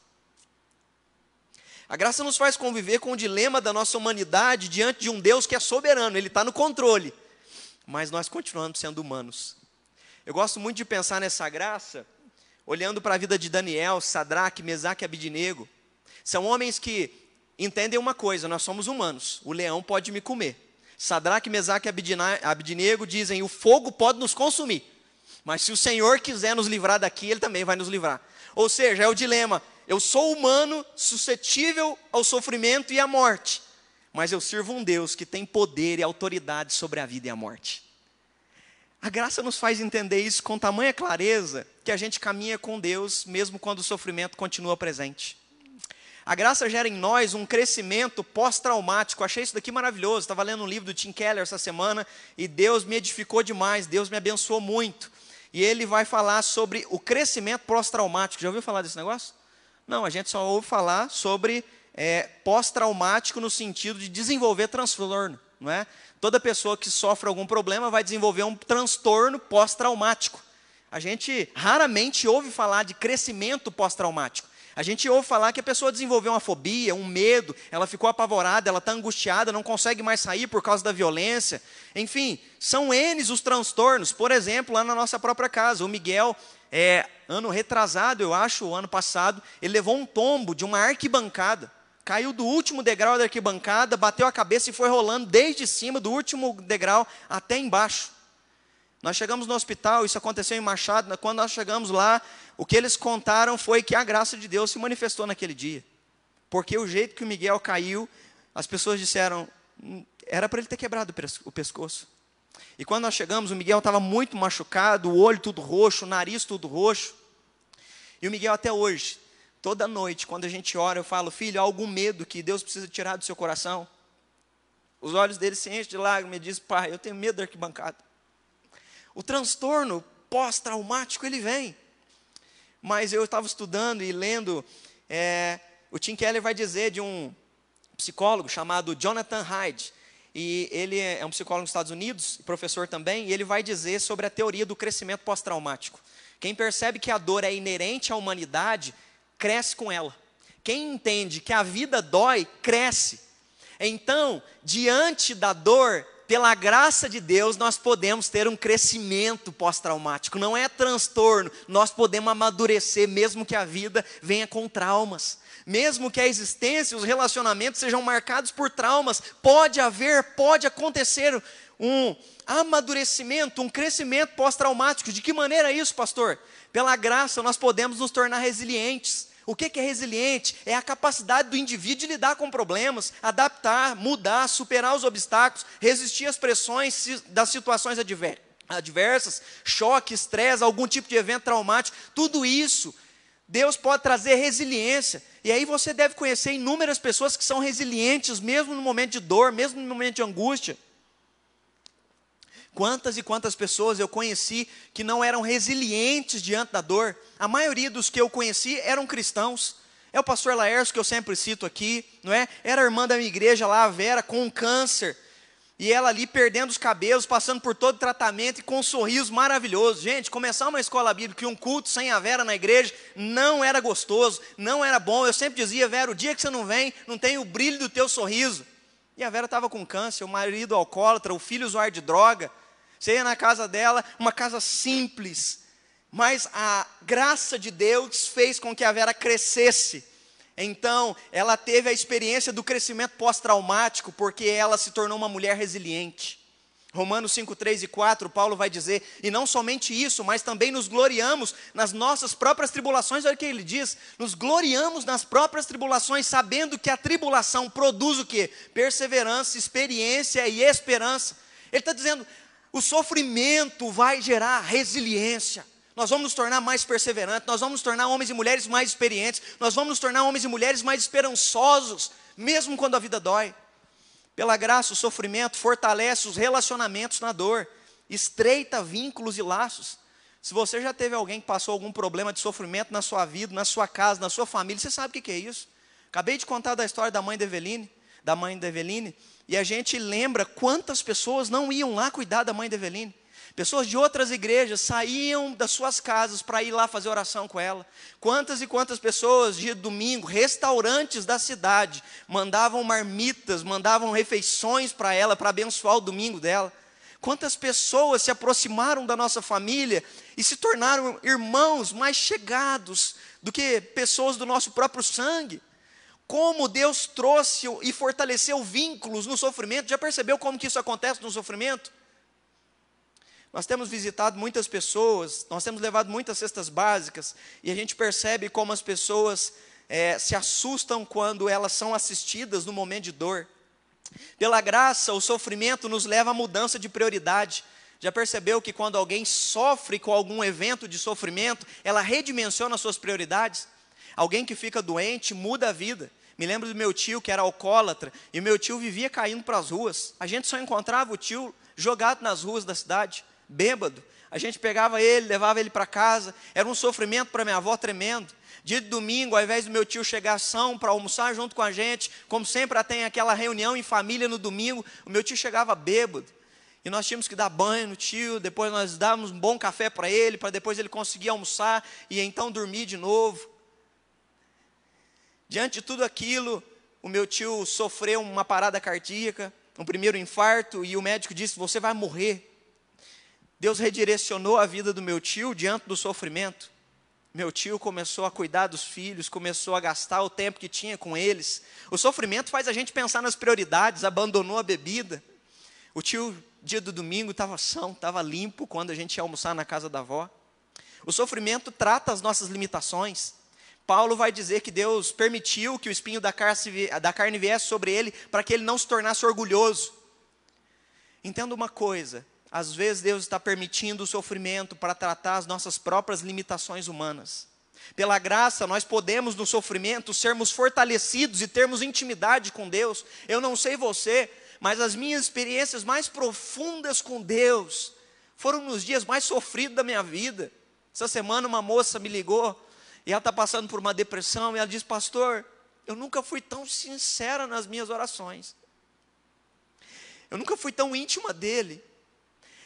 A graça nos faz conviver com o dilema da nossa humanidade diante de um Deus que é soberano, Ele está no controle, mas nós continuamos sendo humanos. Eu gosto muito de pensar nessa graça, olhando para a vida de Daniel, Sadraque, Mesaque e Abidinego. São homens que entendem uma coisa: nós somos humanos, o leão pode me comer. Sadraque, Mesaque e Abidnego dizem: o fogo pode nos consumir, mas se o Senhor quiser nos livrar daqui, Ele também vai nos livrar. Ou seja, é o dilema: eu sou humano, suscetível ao sofrimento e à morte, mas eu sirvo um Deus que tem poder e autoridade sobre a vida e a morte. A graça nos faz entender isso com tamanha clareza que a gente caminha com Deus, mesmo quando o sofrimento continua presente. A graça gera em nós um crescimento pós-traumático. Achei isso daqui maravilhoso. Estava lendo um livro do Tim Keller essa semana e Deus me edificou demais, Deus me abençoou muito. E ele vai falar sobre o crescimento pós-traumático. Já ouviu falar desse negócio? Não, a gente só ouve falar sobre é, pós-traumático no sentido de desenvolver transtorno. Não é? Toda pessoa que sofre algum problema vai desenvolver um transtorno pós-traumático. A gente raramente ouve falar de crescimento pós-traumático. A gente ouve falar que a pessoa desenvolveu uma fobia, um medo, ela ficou apavorada, ela está angustiada, não consegue mais sair por causa da violência. Enfim, são N os transtornos. Por exemplo, lá na nossa própria casa, o Miguel, é, ano retrasado, eu acho, o ano passado, ele levou um tombo de uma arquibancada. Caiu do último degrau da arquibancada, bateu a cabeça e foi rolando desde cima do último degrau até embaixo. Nós chegamos no hospital, isso aconteceu em Machado, quando nós chegamos lá, o que eles contaram foi que a graça de Deus se manifestou naquele dia. Porque o jeito que o Miguel caiu, as pessoas disseram, hum, era para ele ter quebrado o pescoço. E quando nós chegamos, o Miguel estava muito machucado, o olho tudo roxo, o nariz tudo roxo. E o Miguel até hoje, toda noite, quando a gente ora, eu falo, filho, há algum medo que Deus precisa tirar do seu coração? Os olhos dele se enchem de lágrimas e diz, pai, eu tenho medo da arquibancada. O transtorno pós-traumático ele vem. Mas eu estava estudando e lendo, é, o Tim Keller vai dizer de um psicólogo chamado Jonathan Hyde, e ele é um psicólogo nos Estados Unidos, professor também, e ele vai dizer sobre a teoria do crescimento pós-traumático. Quem percebe que a dor é inerente à humanidade, cresce com ela. Quem entende que a vida dói, cresce. Então, diante da dor, pela graça de Deus, nós podemos ter um crescimento pós-traumático. Não é transtorno, nós podemos amadurecer, mesmo que a vida venha com traumas. Mesmo que a existência, os relacionamentos sejam marcados por traumas, pode haver, pode acontecer um amadurecimento, um crescimento pós-traumático. De que maneira é isso, pastor? Pela graça, nós podemos nos tornar resilientes. O que é resiliente? É a capacidade do indivíduo de lidar com problemas, adaptar, mudar, superar os obstáculos, resistir às pressões das situações adversas, choque, estresse, algum tipo de evento traumático. Tudo isso, Deus pode trazer resiliência. E aí você deve conhecer inúmeras pessoas que são resilientes, mesmo no momento de dor, mesmo no momento de angústia. Quantas e quantas pessoas eu conheci que não eram resilientes diante da dor? A maioria dos que eu conheci eram cristãos. É o pastor Laércio que eu sempre cito aqui, não é? Era irmã da minha igreja lá, a Vera, com um câncer. E ela ali perdendo os cabelos, passando por todo o tratamento e com um sorriso maravilhoso. Gente, começar uma escola bíblica e um culto sem a Vera na igreja não era gostoso, não era bom. Eu sempre dizia, Vera, o dia que você não vem, não tem o brilho do teu sorriso. E a Vera estava com câncer, o marido alcoólatra, o filho usuário de droga. Você ia na casa dela, uma casa simples, mas a graça de Deus fez com que a Vera crescesse. Então, ela teve a experiência do crescimento pós-traumático, porque ela se tornou uma mulher resiliente. Romanos 5, 3 e 4, Paulo vai dizer, e não somente isso, mas também nos gloriamos nas nossas próprias tribulações, olha o que ele diz, nos gloriamos nas próprias tribulações, sabendo que a tribulação produz o que? Perseverança, experiência e esperança. Ele está dizendo, o sofrimento vai gerar resiliência. Nós vamos nos tornar mais perseverantes, nós vamos nos tornar homens e mulheres mais experientes, nós vamos nos tornar homens e mulheres mais esperançosos, mesmo quando a vida dói. Pela graça, o sofrimento fortalece os relacionamentos na dor, estreita vínculos e laços. Se você já teve alguém que passou algum problema de sofrimento na sua vida, na sua casa, na sua família, você sabe o que é isso. Acabei de contar da história da mãe de Eveline, da mãe de Eveline. E a gente lembra quantas pessoas não iam lá cuidar da mãe de Eveline. Pessoas de outras igrejas saíam das suas casas para ir lá fazer oração com ela. Quantas e quantas pessoas de domingo, restaurantes da cidade, mandavam marmitas, mandavam refeições para ela, para abençoar o domingo dela. Quantas pessoas se aproximaram da nossa família e se tornaram irmãos mais chegados do que pessoas do nosso próprio sangue. Como Deus trouxe e fortaleceu vínculos no sofrimento. Já percebeu como que isso acontece no sofrimento? Nós temos visitado muitas pessoas, nós temos levado muitas cestas básicas, e a gente percebe como as pessoas é, se assustam quando elas são assistidas no momento de dor. Pela graça, o sofrimento nos leva à mudança de prioridade. Já percebeu que quando alguém sofre com algum evento de sofrimento, ela redimensiona suas prioridades? Alguém que fica doente muda a vida. Me lembro do meu tio que era alcoólatra e meu tio vivia caindo para as ruas. A gente só encontrava o tio jogado nas ruas da cidade, bêbado. A gente pegava ele, levava ele para casa. Era um sofrimento para minha avó tremendo. Dia de domingo, ao invés do meu tio chegar ação para almoçar junto com a gente, como sempre tem aquela reunião em família no domingo, o meu tio chegava bêbado. E nós tínhamos que dar banho no tio, depois nós dávamos um bom café para ele, para depois ele conseguir almoçar e então dormir de novo. Diante de tudo aquilo, o meu tio sofreu uma parada cardíaca, um primeiro infarto, e o médico disse: Você vai morrer. Deus redirecionou a vida do meu tio diante do sofrimento. Meu tio começou a cuidar dos filhos, começou a gastar o tempo que tinha com eles. O sofrimento faz a gente pensar nas prioridades, abandonou a bebida. O tio, dia do domingo, estava são, estava limpo quando a gente ia almoçar na casa da avó. O sofrimento trata as nossas limitações. Paulo vai dizer que Deus permitiu que o espinho da carne, viesse sobre ele para que ele não se tornasse orgulhoso. Entenda uma coisa: às vezes Deus está permitindo o sofrimento para tratar as nossas próprias limitações humanas. Pela graça, nós podemos no sofrimento sermos fortalecidos e termos intimidade com Deus. Eu não sei você, mas as minhas experiências mais profundas com Deus foram nos dias mais sofridos da minha vida. Essa semana uma moça me ligou e ela está passando por uma depressão, e ela diz: Pastor, eu nunca fui tão sincera nas minhas orações. Eu nunca fui tão íntima dele.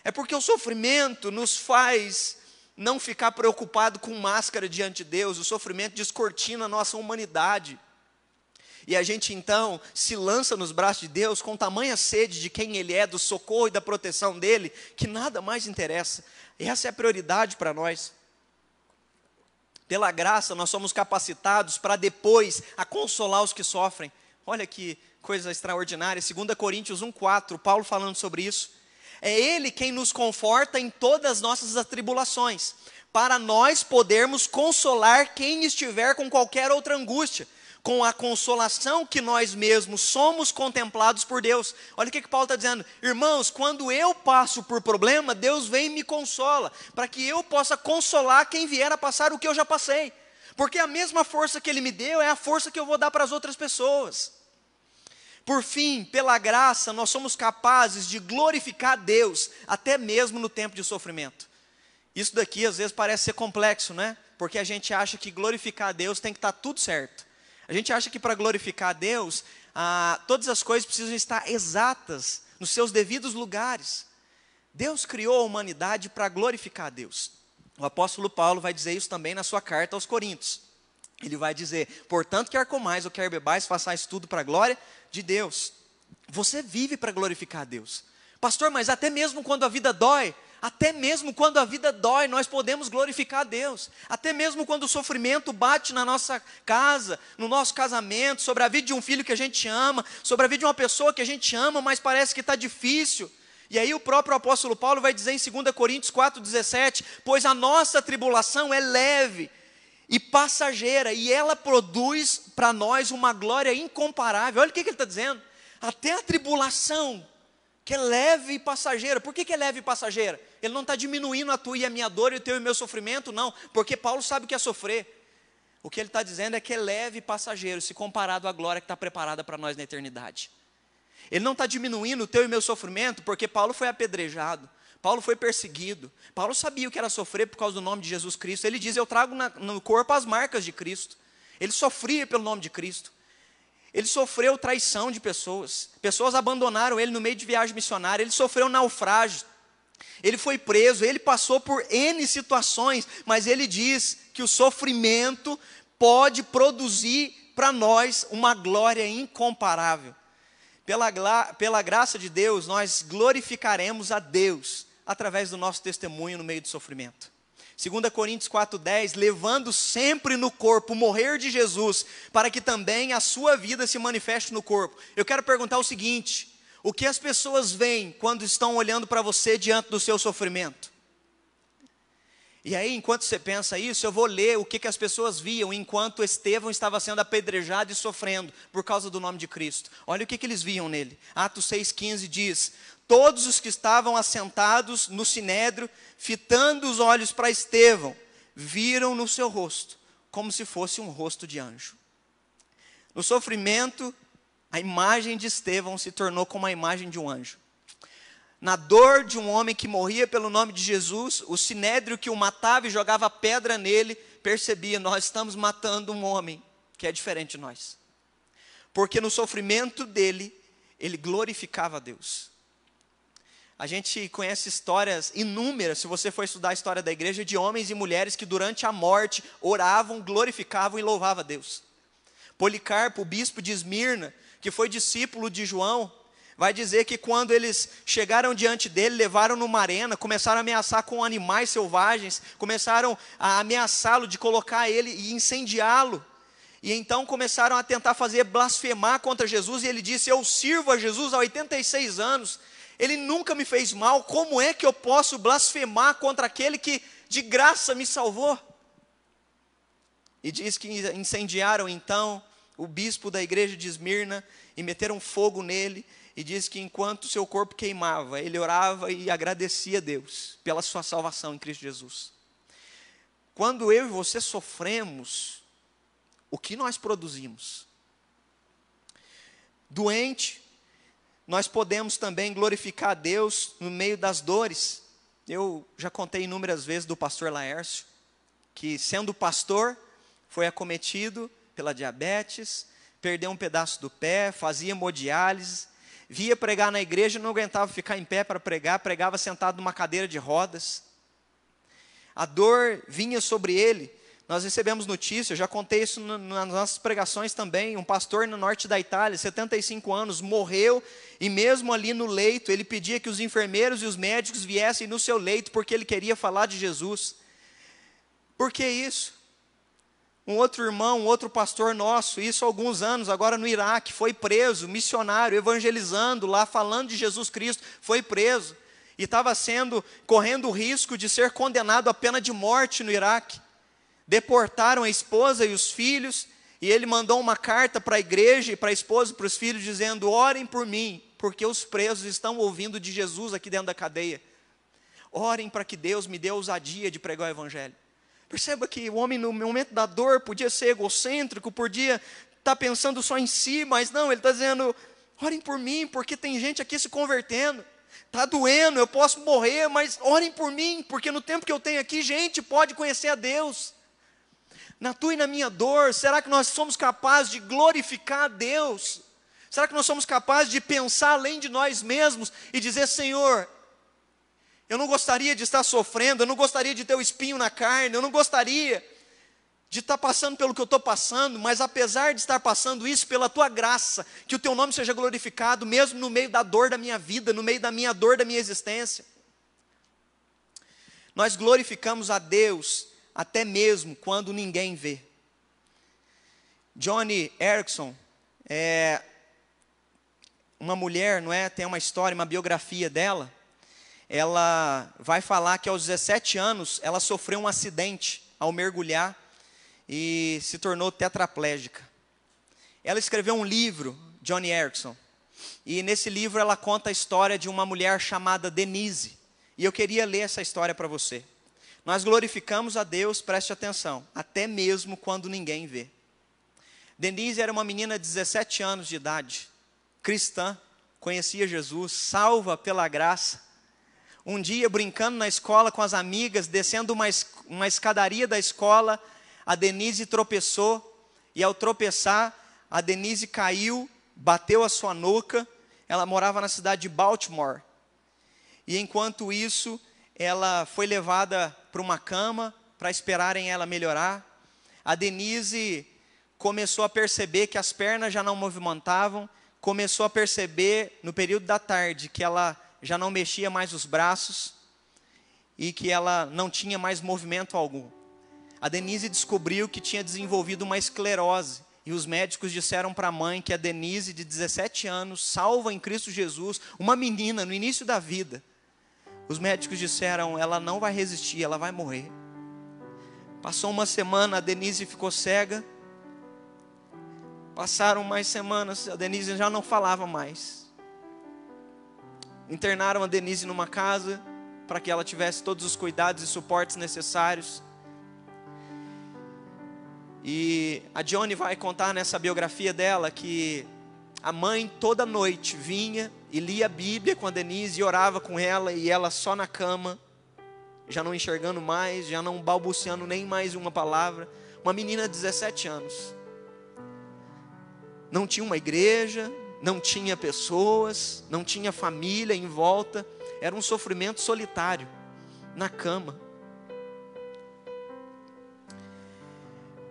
É porque o sofrimento nos faz não ficar preocupado com máscara diante de Deus, o sofrimento descortina a nossa humanidade. E a gente então se lança nos braços de Deus com tamanha sede de quem Ele é, do socorro e da proteção dEle, que nada mais interessa. Essa é a prioridade para nós. Pela graça, nós somos capacitados para depois a consolar os que sofrem. Olha que coisa extraordinária, 2 Coríntios 1,4, Paulo falando sobre isso. É Ele quem nos conforta em todas as nossas atribulações, para nós podermos consolar quem estiver com qualquer outra angústia, com a consolação que nós mesmos somos contemplados por Deus. Olha o que, que Paulo está dizendo, irmãos, quando eu passo por problema, Deus vem e me consola, para que eu possa consolar quem vier a passar o que eu já passei, porque a mesma força que Ele me deu é a força que eu vou dar para as outras pessoas. Por fim, pela graça, nós somos capazes de glorificar Deus, até mesmo no tempo de sofrimento. Isso daqui às vezes parece ser complexo, né? Porque a gente acha que glorificar Deus tem que estar tudo certo. A gente acha que para glorificar Deus, ah, todas as coisas precisam estar exatas, nos seus devidos lugares. Deus criou a humanidade para glorificar Deus. O apóstolo Paulo vai dizer isso também na sua carta aos Coríntios. Ele vai dizer: portanto, quer comais ou quer bebais, façais tudo para a glória de Deus. Você vive para glorificar Deus. Pastor, mas até mesmo quando a vida dói, até mesmo quando a vida dói, nós podemos glorificar a Deus. Até mesmo quando o sofrimento bate na nossa casa, no nosso casamento, sobre a vida de um filho que a gente ama, sobre a vida de uma pessoa que a gente ama, mas parece que está difícil. E aí o próprio apóstolo Paulo vai dizer em 2 Coríntios 4,17: Pois a nossa tribulação é leve e passageira, e ela produz para nós uma glória incomparável. Olha o que, que ele está dizendo. Até a tribulação que é leve e passageira. Por que, que é leve e passageira? Ele não está diminuindo a tua e a minha dor, e o teu e o meu sofrimento, não, porque Paulo sabe o que é sofrer. O que ele está dizendo é que é leve e passageiro, se comparado à glória que está preparada para nós na eternidade. Ele não está diminuindo o teu e meu sofrimento, porque Paulo foi apedrejado, Paulo foi perseguido, Paulo sabia o que era sofrer por causa do nome de Jesus Cristo. Ele diz: Eu trago na, no corpo as marcas de Cristo. Ele sofria pelo nome de Cristo. Ele sofreu traição de pessoas, pessoas abandonaram ele no meio de viagem missionária, ele sofreu naufrágio, ele foi preso, ele passou por N situações, mas ele diz que o sofrimento pode produzir para nós uma glória incomparável. Pela, pela graça de Deus, nós glorificaremos a Deus através do nosso testemunho no meio do sofrimento. 2 Coríntios 4,10, levando sempre no corpo o morrer de Jesus, para que também a sua vida se manifeste no corpo. Eu quero perguntar o seguinte: o que as pessoas veem quando estão olhando para você diante do seu sofrimento? E aí, enquanto você pensa isso, eu vou ler o que, que as pessoas viam enquanto Estevão estava sendo apedrejado e sofrendo por causa do nome de Cristo. Olha o que, que eles viam nele. Atos 6,15 diz: Todos os que estavam assentados no sinédrio fitando os olhos para Estevão, viram no seu rosto como se fosse um rosto de anjo. No sofrimento, a imagem de Estevão se tornou como a imagem de um anjo. Na dor de um homem que morria pelo nome de Jesus, o sinédrio que o matava e jogava pedra nele, percebia: nós estamos matando um homem que é diferente de nós. Porque no sofrimento dele, ele glorificava a Deus. A gente conhece histórias inúmeras, se você for estudar a história da igreja, de homens e mulheres que durante a morte oravam, glorificavam e louvavam a Deus. Policarpo, o bispo de Esmirna, que foi discípulo de João, vai dizer que quando eles chegaram diante dele, levaram numa arena, começaram a ameaçar com animais selvagens, começaram a ameaçá-lo de colocar ele e incendiá-lo. E então começaram a tentar fazer blasfemar contra Jesus, e ele disse: Eu sirvo a Jesus há 86 anos, ele nunca me fez mal, como é que eu posso blasfemar contra aquele que de graça me salvou? E diz que incendiaram então o bispo da igreja de Esmirna e meteram fogo nele. E diz que enquanto seu corpo queimava, ele orava e agradecia a Deus pela sua salvação em Cristo Jesus. Quando eu e você sofremos, o que nós produzimos? Doente, nós podemos também glorificar a Deus no meio das dores. Eu já contei inúmeras vezes do pastor Laércio, que sendo pastor, foi acometido pela diabetes, perdeu um pedaço do pé, fazia hemodiálise, via pregar na igreja, não aguentava ficar em pé para pregar, pregava sentado numa cadeira de rodas. A dor vinha sobre ele, nós recebemos notícia, já contei isso nas nossas pregações também. Um pastor no norte da Itália, 75 anos, morreu e, mesmo ali no leito, ele pedia que os enfermeiros e os médicos viessem no seu leito porque ele queria falar de Jesus. Por que isso? Um outro irmão, um outro pastor nosso, isso há alguns anos, agora no Iraque, foi preso, missionário, evangelizando lá, falando de Jesus Cristo, foi preso. e estava sendo correndo o risco de ser condenado à pena de morte no Iraque. Deportaram a esposa e os filhos, e ele mandou uma carta para a igreja e para a esposa e para os filhos dizendo: "Orem por mim, porque os presos estão ouvindo de Jesus aqui dentro da cadeia. Orem para que Deus me dê ousadia de pregar o evangelho." Perceba que o homem no momento da dor podia ser egocêntrico, podia estar tá pensando só em si, mas não, ele está dizendo: orem por mim, porque tem gente aqui se convertendo. Está doendo, eu posso morrer, mas orem por mim, porque no tempo que eu tenho aqui, gente pode conhecer a Deus. Na tua e na minha dor, será que nós somos capazes de glorificar a Deus? Será que nós somos capazes de pensar além de nós mesmos e dizer: Senhor, eu não gostaria de estar sofrendo, eu não gostaria de ter o espinho na carne, eu não gostaria de estar passando pelo que eu estou passando, mas apesar de estar passando isso, pela tua graça, que o teu nome seja glorificado, mesmo no meio da dor da minha vida, no meio da minha dor da minha existência. Nós glorificamos a Deus até mesmo quando ninguém vê. Johnny Erickson é uma mulher, não é? Tem uma história, uma biografia dela. Ela vai falar que aos 17 anos ela sofreu um acidente ao mergulhar e se tornou tetraplégica. Ela escreveu um livro, Johnny Erickson, e nesse livro ela conta a história de uma mulher chamada Denise. E eu queria ler essa história para você. Nós glorificamos a Deus, preste atenção, até mesmo quando ninguém vê. Denise era uma menina de 17 anos de idade, cristã, conhecia Jesus, salva pela graça. Um dia, brincando na escola com as amigas, descendo uma, uma escadaria da escola, a Denise tropeçou, e ao tropeçar, a Denise caiu, bateu a sua nuca. Ela morava na cidade de Baltimore. E enquanto isso, ela foi levada para uma cama para esperarem ela melhorar. A Denise começou a perceber que as pernas já não movimentavam, começou a perceber no período da tarde que ela já não mexia mais os braços e que ela não tinha mais movimento algum a Denise descobriu que tinha desenvolvido uma esclerose. E os médicos disseram para a mãe que a Denise, de 17 anos, salva em Cristo Jesus, uma menina no início da vida. Os médicos disseram: ela não vai resistir, ela vai morrer. Passou uma semana, a Denise ficou cega. Passaram mais semanas, a Denise já não falava mais. Internaram a Denise numa casa para que ela tivesse todos os cuidados e suportes necessários. E a Johnny vai contar nessa biografia dela que a mãe toda noite vinha e lia a Bíblia com a Denise e orava com ela e ela só na cama, já não enxergando mais, já não balbuciando nem mais uma palavra. Uma menina de 17 anos. Não tinha uma igreja, não tinha pessoas, não tinha família em volta, era um sofrimento solitário, na cama.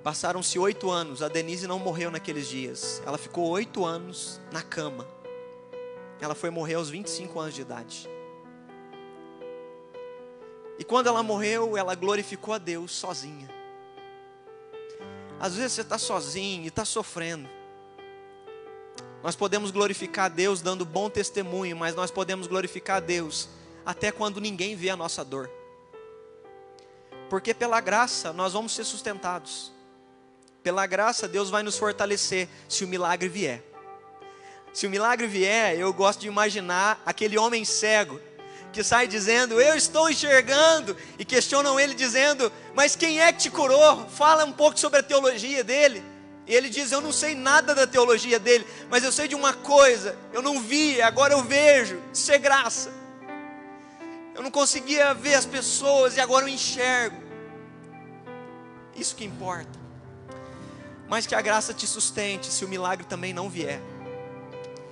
Passaram-se oito anos, a Denise não morreu naqueles dias. Ela ficou oito anos na cama. Ela foi morrer aos 25 anos de idade. E quando ela morreu, ela glorificou a Deus sozinha. Às vezes você está sozinho e está sofrendo. Nós podemos glorificar a Deus dando bom testemunho, mas nós podemos glorificar a Deus até quando ninguém vê a nossa dor. Porque pela graça nós vamos ser sustentados. Pela graça, Deus vai nos fortalecer se o milagre vier. Se o milagre vier, eu gosto de imaginar aquele homem cego que sai dizendo: Eu estou enxergando, e questionam ele dizendo: Mas quem é que te curou? Fala um pouco sobre a teologia dele. E ele diz: Eu não sei nada da teologia dele, mas eu sei de uma coisa: eu não vi, agora eu vejo. Isso é graça. Eu não conseguia ver as pessoas e agora eu enxergo. Isso que importa mas que a graça te sustente se o milagre também não vier.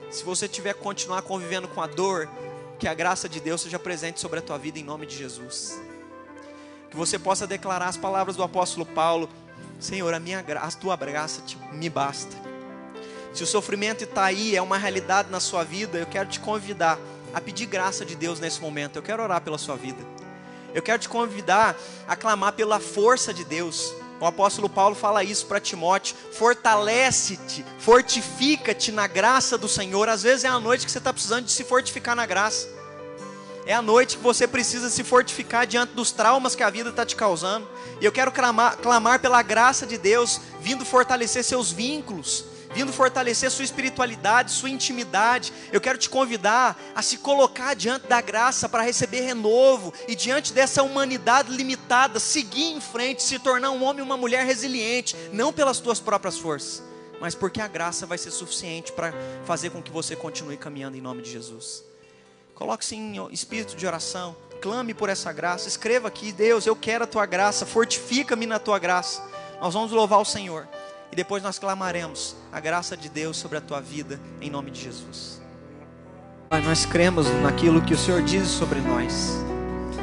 Se você tiver que continuar convivendo com a dor, que a graça de Deus seja presente sobre a tua vida em nome de Jesus. Que você possa declarar as palavras do apóstolo Paulo: Senhor, a minha a tua graça te, me basta. Se o sofrimento está aí, é uma realidade na sua vida, eu quero te convidar a pedir graça de Deus nesse momento. Eu quero orar pela sua vida. Eu quero te convidar a clamar pela força de Deus. O apóstolo Paulo fala isso para Timóteo: fortalece-te, fortifica-te na graça do Senhor. Às vezes é a noite que você está precisando de se fortificar na graça. É a noite que você precisa se fortificar diante dos traumas que a vida está te causando. E eu quero clamar, clamar pela graça de Deus, vindo fortalecer seus vínculos, vindo fortalecer sua espiritualidade, sua intimidade. Eu quero te convidar a se colocar diante da graça para receber renovo e diante dessa humanidade limitada, seguir em frente, se tornar um homem e uma mulher resiliente, não pelas tuas próprias forças, mas porque a graça vai ser suficiente para fazer com que você continue caminhando em nome de Jesus. Coloque-se em espírito de oração. Clame por essa graça. Escreva aqui, Deus, eu quero a tua graça. Fortifica-me na tua graça. Nós vamos louvar o Senhor. E depois nós clamaremos a graça de Deus sobre a tua vida, em nome de Jesus. Pai, nós cremos naquilo que o Senhor diz sobre nós.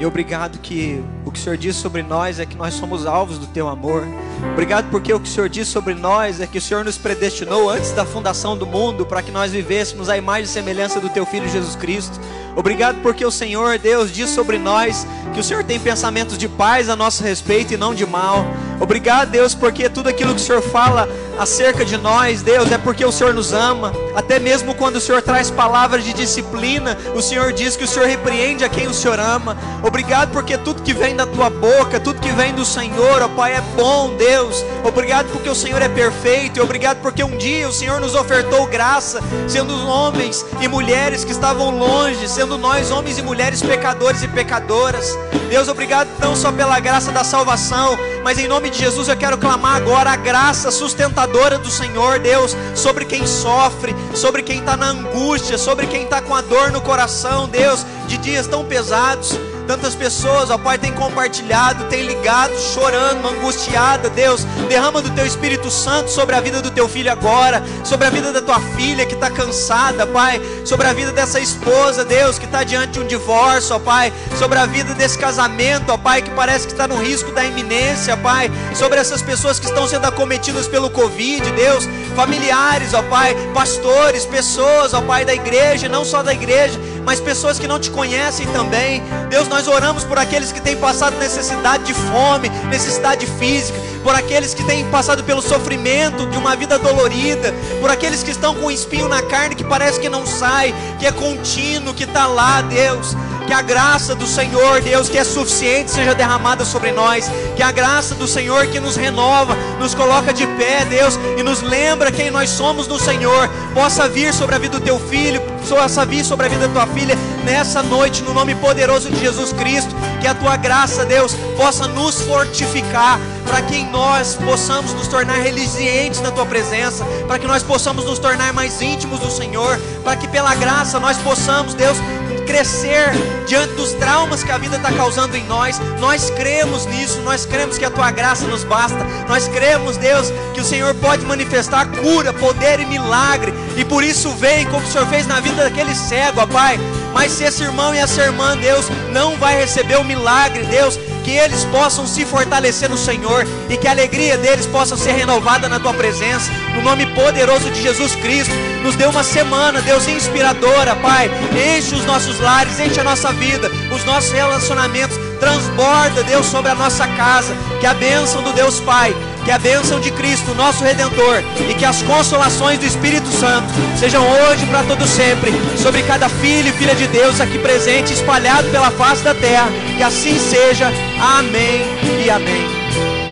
E obrigado que o que o Senhor diz sobre nós é que nós somos alvos do teu amor. Obrigado porque o que o Senhor diz sobre nós é que o Senhor nos predestinou antes da fundação do mundo para que nós vivêssemos a imagem e semelhança do teu filho Jesus Cristo. Obrigado porque o Senhor, Deus, diz sobre nós que o Senhor tem pensamentos de paz a nosso respeito e não de mal. Obrigado, Deus, porque tudo aquilo que o Senhor fala acerca de nós, Deus, é porque o Senhor nos ama. Até mesmo quando o Senhor traz palavras de disciplina, o Senhor diz que o Senhor repreende a quem o Senhor ama. Obrigado porque tudo que vem da tua boca, tudo que vem do Senhor, ó Pai, é bom, Deus. Obrigado porque o Senhor é perfeito. E obrigado porque um dia o Senhor nos ofertou graça, sendo homens e mulheres que estavam longe, sendo nós homens e mulheres pecadores e pecadoras. Deus, obrigado não só pela graça da salvação, mas em nome de Jesus eu quero clamar agora a graça sustentadora do Senhor, Deus, sobre quem sofre, sobre quem está na angústia, sobre quem está com a dor no coração, Deus, de dias tão pesados. Tantas pessoas, ó Pai, têm compartilhado, têm ligado, chorando, angustiada. Deus, derrama do Teu Espírito Santo sobre a vida do Teu filho agora, sobre a vida da Tua filha que está cansada, Pai, sobre a vida dessa esposa, Deus, que está diante de um divórcio, ó Pai, sobre a vida desse casamento, ó Pai, que parece que está no risco da iminência, Pai, sobre essas pessoas que estão sendo acometidas pelo Covid, Deus, familiares, ó Pai, pastores, pessoas, ó Pai, da igreja, não só da igreja, mas pessoas que não te conhecem também. Deus, nós oramos por aqueles que têm passado necessidade de fome, necessidade física, por aqueles que têm passado pelo sofrimento de uma vida dolorida, por aqueles que estão com um espinho na carne que parece que não sai, que é contínuo, que está lá, Deus. Que a graça do Senhor, Deus, que é suficiente, seja derramada sobre nós. Que a graça do Senhor que nos renova, nos coloca de pé, Deus, e nos lembra quem nós somos no Senhor, possa vir sobre a vida do teu filho, possa vir sobre a vida da tua filha nessa noite, no nome poderoso de Jesus Cristo. Que a tua graça, Deus, possa nos fortificar para que nós possamos nos tornar resilientes na tua presença, para que nós possamos nos tornar mais íntimos do Senhor, para que pela graça nós possamos, Deus, crescer diante dos traumas que a vida está causando em nós. Nós cremos nisso, nós cremos que a tua graça nos basta. Nós cremos, Deus, que o Senhor pode manifestar cura, poder e milagre. E por isso vem, como o Senhor fez na vida daquele cego, ó Pai. Mas se esse irmão e essa irmã, Deus, não vai receber o milagre, Deus, que eles possam se fortalecer no Senhor e que a alegria deles possa ser renovada na tua presença, no nome poderoso de Jesus Cristo. Nos dê uma semana, Deus, inspiradora, Pai. Enche os nossos lares, enche a nossa vida, os nossos relacionamentos. Transborda, Deus, sobre a nossa casa. Que a bênção do Deus Pai, que a bênção de Cristo, nosso Redentor, e que as consolações do Espírito Santo sejam hoje para todo sempre sobre cada filho e filha de Deus aqui presente, espalhado pela face da terra. Que assim seja. Amém e amém.